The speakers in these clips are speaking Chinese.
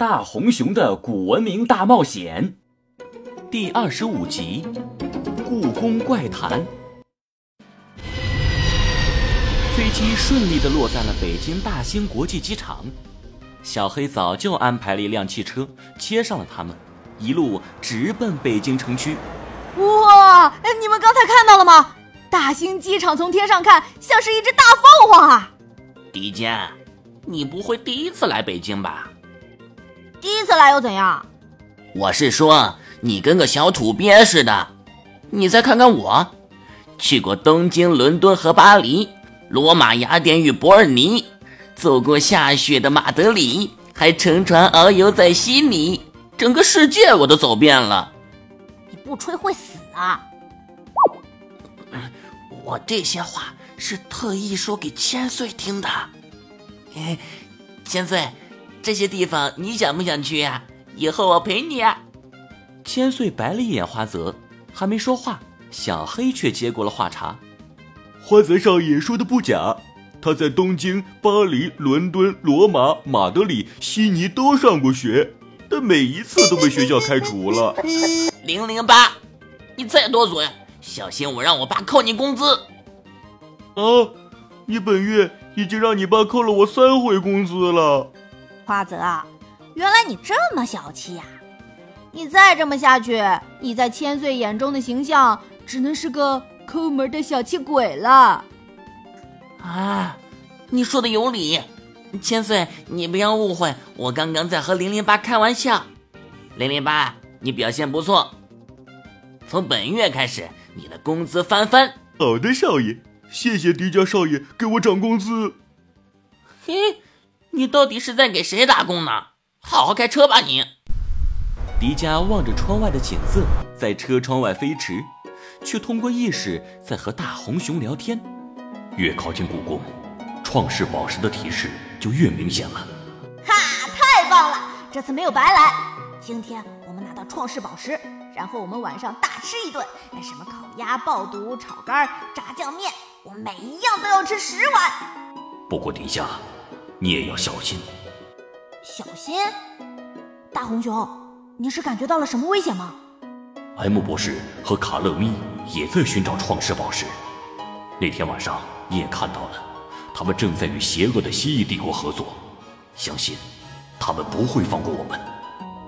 大红熊的古文明大冒险第二十五集《故宫怪谈》。飞机顺利的落在了北京大兴国际机场，小黑早就安排了一辆汽车接上了他们，一路直奔北京城区。哇！你们刚才看到了吗？大兴机场从天上看像是一只大凤凰啊！迪迦，你不会第一次来北京吧？第一次来又怎样？我是说，你跟个小土鳖似的。你再看看我，去过东京、伦敦和巴黎，罗马、雅典与伯尔尼，走过下雪的马德里，还乘船遨游在悉尼，整个世界我都走遍了。你不吹会死啊！我这些话是特意说给千岁听的。哎，千岁，这些地方你想不想去呀？以后我陪你啊。千岁白了一眼花泽，还没说话，小黑却接过了话茬。花泽少爷说的不假，他在东京、巴黎、伦敦、罗马、马德里、悉尼都上过学，但每一次都被学校开除了。零零八，你再多嘴！小心我让我爸扣你工资！啊，你本月已经让你爸扣了我三回工资了。花泽，原来你这么小气呀！你再这么下去，你在千岁眼中的形象只能是个抠门的小气鬼了。啊，你说的有理，千岁，你不要误会，我刚刚在和零零八开玩笑。零零八，你表现不错，从本月开始。你的工资翻番。好的，少爷，谢谢迪迦少爷给我涨工资。嘿，你到底是在给谁打工呢？好好开车吧你。迪迦望着窗外的景色，在车窗外飞驰，却通过意识在和大红熊聊天。越靠近故宫，创世宝石的提示就越明显了。哈，太棒了！这次没有白来。今天我们拿到创世宝石。然后我们晚上大吃一顿，什么烤鸭、爆肚、炒肝、炸酱面，我每一样都要吃十碗。不过底下你也要小心。小心？大红熊，你是感觉到了什么危险吗？M 博士和卡勒咪也在寻找创世宝石。那天晚上你也看到了，他们正在与邪恶的蜥蜴帝国合作。相信他们不会放过我们。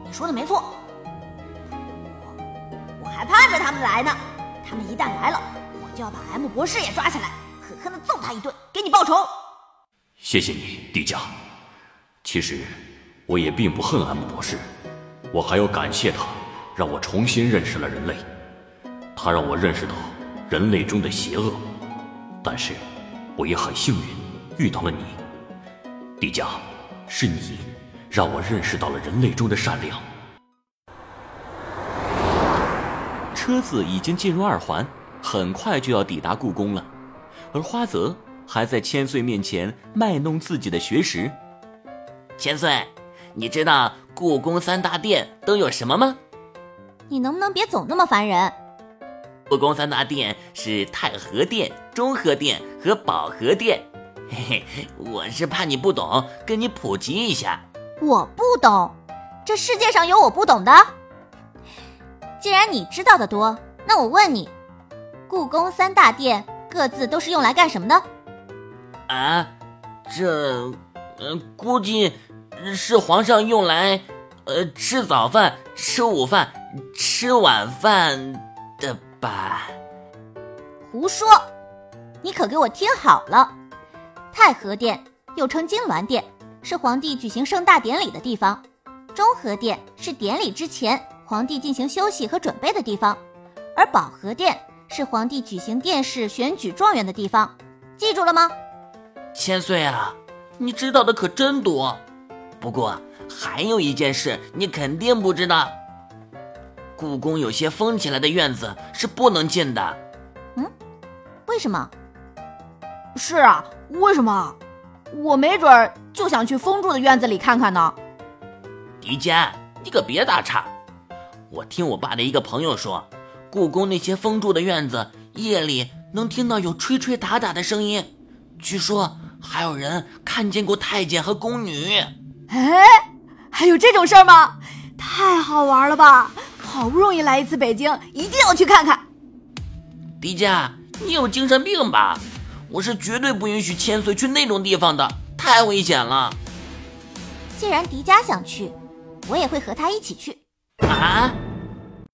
你说的没错。我还盼着他们来呢，他们一旦来了，我就要把 M 博士也抓起来，狠狠的揍他一顿，给你报仇。谢谢你，迪迦。其实我也并不恨 M 博士，我还要感谢他，让我重新认识了人类。他让我认识到人类中的邪恶，但是我也很幸运遇到了你，迪迦，是你让我认识到了人类中的善良。车子已经进入二环，很快就要抵达故宫了，而花泽还在千岁面前卖弄自己的学识。千岁，你知道故宫三大殿都有什么吗？你能不能别总那么烦人？故宫三大殿是太和殿、中和殿和保和殿。嘿嘿，我是怕你不懂，跟你普及一下。我不懂，这世界上有我不懂的？既然你知道的多，那我问你，故宫三大殿各自都是用来干什么的？啊，这，呃，估计是皇上用来，呃，吃早饭、吃午饭、吃晚饭的吧？胡说！你可给我听好了，太和殿又称金銮殿，是皇帝举行盛大典礼的地方；中和殿是典礼之前。皇帝进行休息和准备的地方，而保和殿是皇帝举行殿试、选举状元的地方，记住了吗？千岁啊，你知道的可真多。不过还有一件事你肯定不知道，故宫有些封起来的院子是不能进的。嗯，为什么？是啊，为什么？我没准儿就想去封住的院子里看看呢。迪迦，你可别打岔。我听我爸的一个朋友说，故宫那些封住的院子，夜里能听到有吹吹打打的声音，据说还有人看见过太监和宫女。哎，还有这种事儿吗？太好玩了吧！好不容易来一次北京，一定要去看看。迪迦，你有精神病吧？我是绝对不允许千岁去那种地方的，太危险了。既然迪迦想去，我也会和他一起去。啊？